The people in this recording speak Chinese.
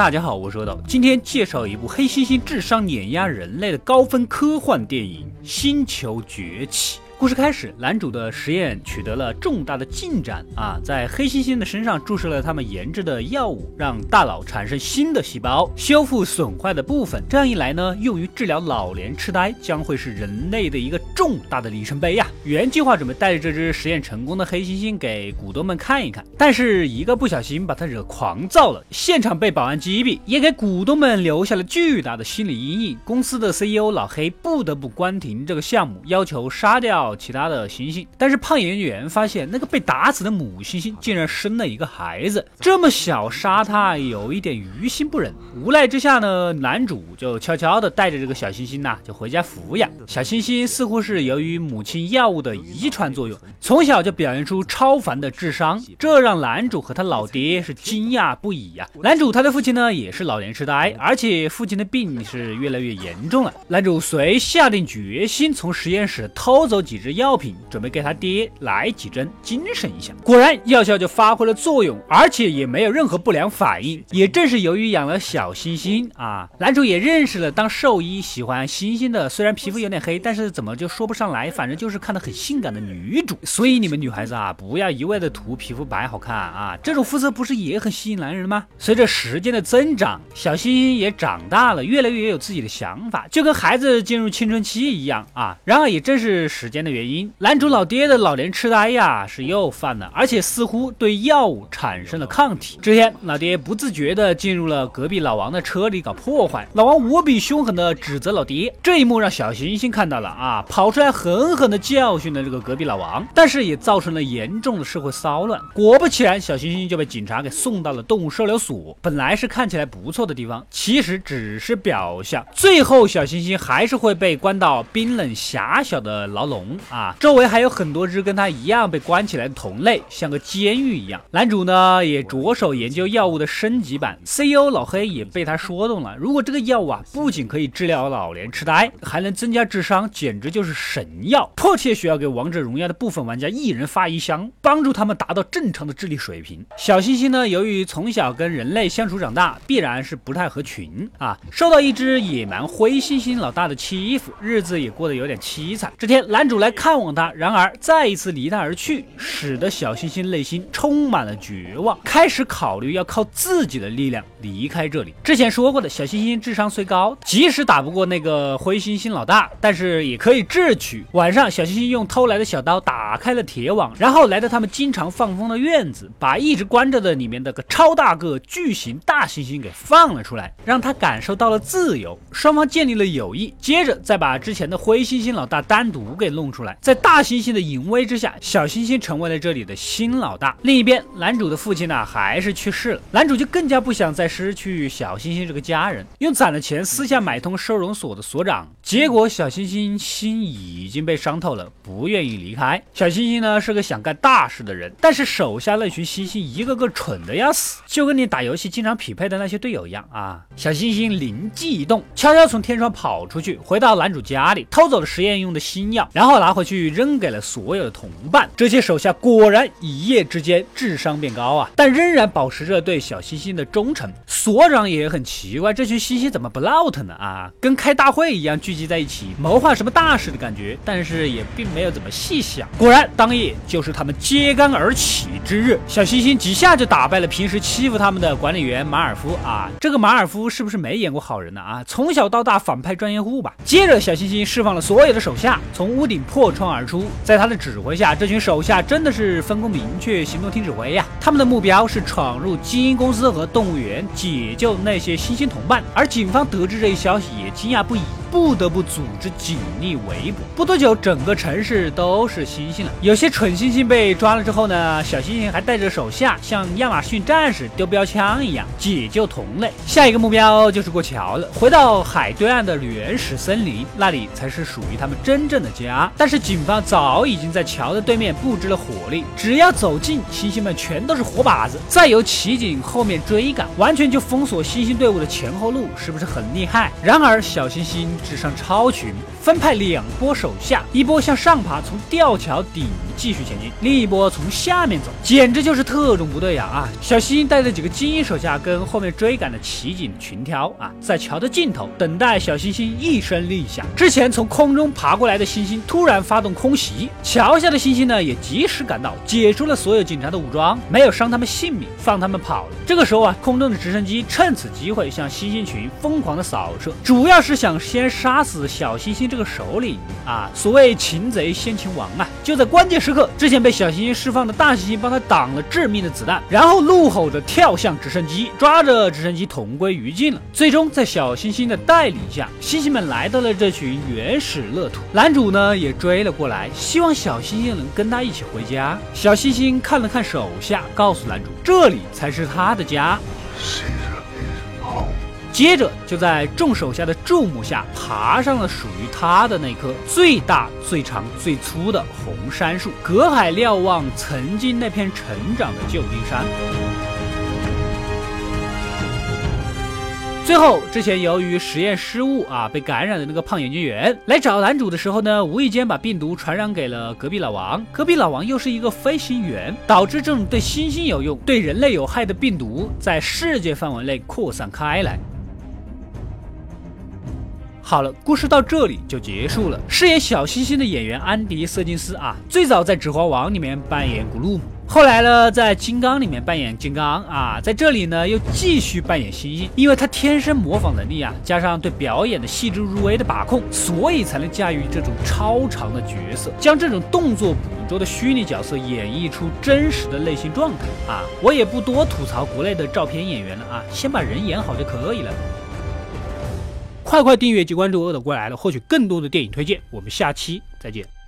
大家好，我是阿斗，今天介绍一部黑猩猩智商碾压人类的高分科幻电影《星球崛起》。故事开始，男主的实验取得了重大的进展啊，在黑猩猩的身上注射了他们研制的药物，让大脑产生新的细胞，修复损坏的部分。这样一来呢，用于治疗老年痴呆将会是人类的一个重大的里程碑呀。原计划准备带着这只实验成功的黑猩猩给股东们看一看，但是一个不小心把他惹狂躁了，现场被保安击毙，也给股东们留下了巨大的心理阴影。公司的 CEO 老黑不得不关停这个项目，要求杀掉。其他的猩猩，但是胖研究员发现那个被打死的母猩猩竟然生了一个孩子，这么小杀它有一点于心不忍。无奈之下呢，男主就悄悄的带着这个小猩猩呐，就回家抚养。小猩猩似乎是由于母亲药物的遗传作用，从小就表现出超凡的智商，这让男主和他老爹是惊讶不已呀。男主他的父亲呢也是老年痴呆，而且父亲的病是越来越严重了。男主遂下定决心从实验室偷走几。支药品，准备给他爹来几针，精神一下。果然药效就发挥了作用，而且也没有任何不良反应。也正是由于养了小猩猩啊，男主也认识了当兽医喜欢猩猩的，虽然皮肤有点黑，但是怎么就说不上来，反正就是看得很性感的女主。所以你们女孩子啊，不要一味的涂皮肤白好看啊，这种肤色不是也很吸引男人吗？随着时间的增长，小星星也长大了，越来越有自己的想法，就跟孩子进入青春期一样啊。然而也正是时间的。原因，男主老爹的老年痴呆呀是又犯了，而且似乎对药物产生了抗体。这天，老爹不自觉的进入了隔壁老王的车里搞破坏，老王无比凶狠的指责老爹。这一幕让小星星看到了啊，跑出来狠狠的叫教训了这个隔壁老王，但是也造成了严重的社会骚乱。果不其然，小星星就被警察给送到了动物收留所。本来是看起来不错的地方，其实只是表象。最后，小星星还是会被关到冰冷狭小的牢笼。啊，周围还有很多只跟他一样被关起来的同类，像个监狱一样。男主呢也着手研究药物的升级版，CEO 老黑也被他说动了。如果这个药物啊，不仅可以治疗老年痴呆，还能增加智商，简直就是神药！迫切需要给王者荣耀的部分玩家一人发一箱，帮助他们达到正常的智力水平。小星星呢，由于从小跟人类相处长大，必然是不太合群啊，受到一只野蛮灰猩猩老大的欺负，日子也过得有点凄惨。这天，男主来。看望他，然而再一次离他而去，使得小星星内心充满了绝望，开始考虑要靠自己的力量离开这里。之前说过的，小星星智商虽高，即使打不过那个灰猩猩老大，但是也可以智取。晚上，小星星用偷来的小刀打开了铁网，然后来到他们经常放风的院子，把一直关着的里面的个超大个巨型大猩猩给放了出来，让他感受到了自由。双方建立了友谊，接着再把之前的灰猩猩老大单独给弄出。来，在大猩猩的淫威之下，小猩猩成为了这里的新老大。另一边，男主的父亲呢，还是去世了。男主就更加不想再失去小猩猩这个家人，用攒的钱私下买通收容所的所长。结果，小猩猩心已经被伤透了，不愿意离开。小星星呢，是个想干大事的人，但是手下那群星星一个个蠢的要死，就跟你打游戏经常匹配的那些队友一样啊。小星星灵机一动，悄悄从天窗跑出去，回到男主家里，偷走了实验用的新药，然后拿。回去扔给了所有的同伴，这些手下果然一夜之间智商变高啊，但仍然保持着对小星星的忠诚。所长也很奇怪，这群星星怎么不闹腾呢？啊，跟开大会一样聚集在一起谋划什么大事的感觉，但是也并没有怎么细想。果然，当夜就是他们揭竿而起之日，小星星几下就打败了平时欺负他们的管理员马尔夫啊。这个马尔夫是不是没演过好人呢？啊，从小到大反派专业户吧。接着，小星星释放了所有的手下，从屋顶破。窗而出，在他的指挥下，这群手下真的是分工明确，行动听指挥呀。他们的目标是闯入基因公司和动物园，解救那些猩猩同伴。而警方得知这一消息，也惊讶不已。不得不组织警力围捕。不多久，整个城市都是猩猩了。有些蠢猩猩被抓了之后呢，小猩猩还带着手下，像亚马逊战士丢标枪一样解救同类。下一个目标就是过桥了，回到海对岸的原始森林，那里才是属于他们真正的家。但是警方早已经在桥的对面布置了火力，只要走近，猩猩们全都是活靶子。再由骑警后面追赶，完全就封锁猩猩队伍的前后路，是不是很厉害？然而，小猩猩。智商超群，分派两波手下，一波向上爬，从吊桥顶继续前进；另一波从下面走，简直就是特种部队呀！啊，小星星带着几个精英手下跟后面追赶的骑警群挑啊，在桥的尽头等待小星星一声令下。之前从空中爬过来的星星突然发动空袭，桥下的星星呢也及时赶到，解除了所有警察的武装，没有伤他们性命，放他们跑了。这个时候啊，空中的直升机趁此机会向星星群疯狂的扫射，主要是想先杀死小星星这个首领啊。所谓擒贼先擒王啊！就在关键时刻，之前被小星星释放的大猩猩帮他挡了致命的子弹，然后怒吼着跳向直升机，抓着直升机同归于尽了。最终在小星星的带领下，猩猩们来到了这群原始乐土，男主呢也追了过来，希望小星星能跟他一起回家。小星星看了看手下，告诉男主，这里才是他的家。接着就在众手下的注目下，爬上了属于他的那棵最大、最长、最粗的红杉树，隔海瞭望曾经那片成长的旧金山。最后，之前由于实验失误啊被感染的那个胖研究员来找男主的时候呢，无意间把病毒传染给了隔壁老王。隔壁老王又是一个飞行员，导致这种对猩猩有用、对人类有害的病毒在世界范围内扩散开来。好了，故事到这里就结束了。饰演小星星的演员安迪·瑟金斯啊，最早在《指环王》里面扮演古鲁姆，后来呢，在《金刚》里面扮演金刚啊，在这里呢又继续扮演星星。因为他天生模仿能力啊，加上对表演的细致入微的把控，所以才能驾驭这种超长的角色，将这种动作捕捉的虚拟角色演绎出真实的内心状态啊。我也不多吐槽国内的照片演员了啊，先把人演好就可以了。快快订阅及关注“饿的过来了”，获取更多的电影推荐。我们下期再见。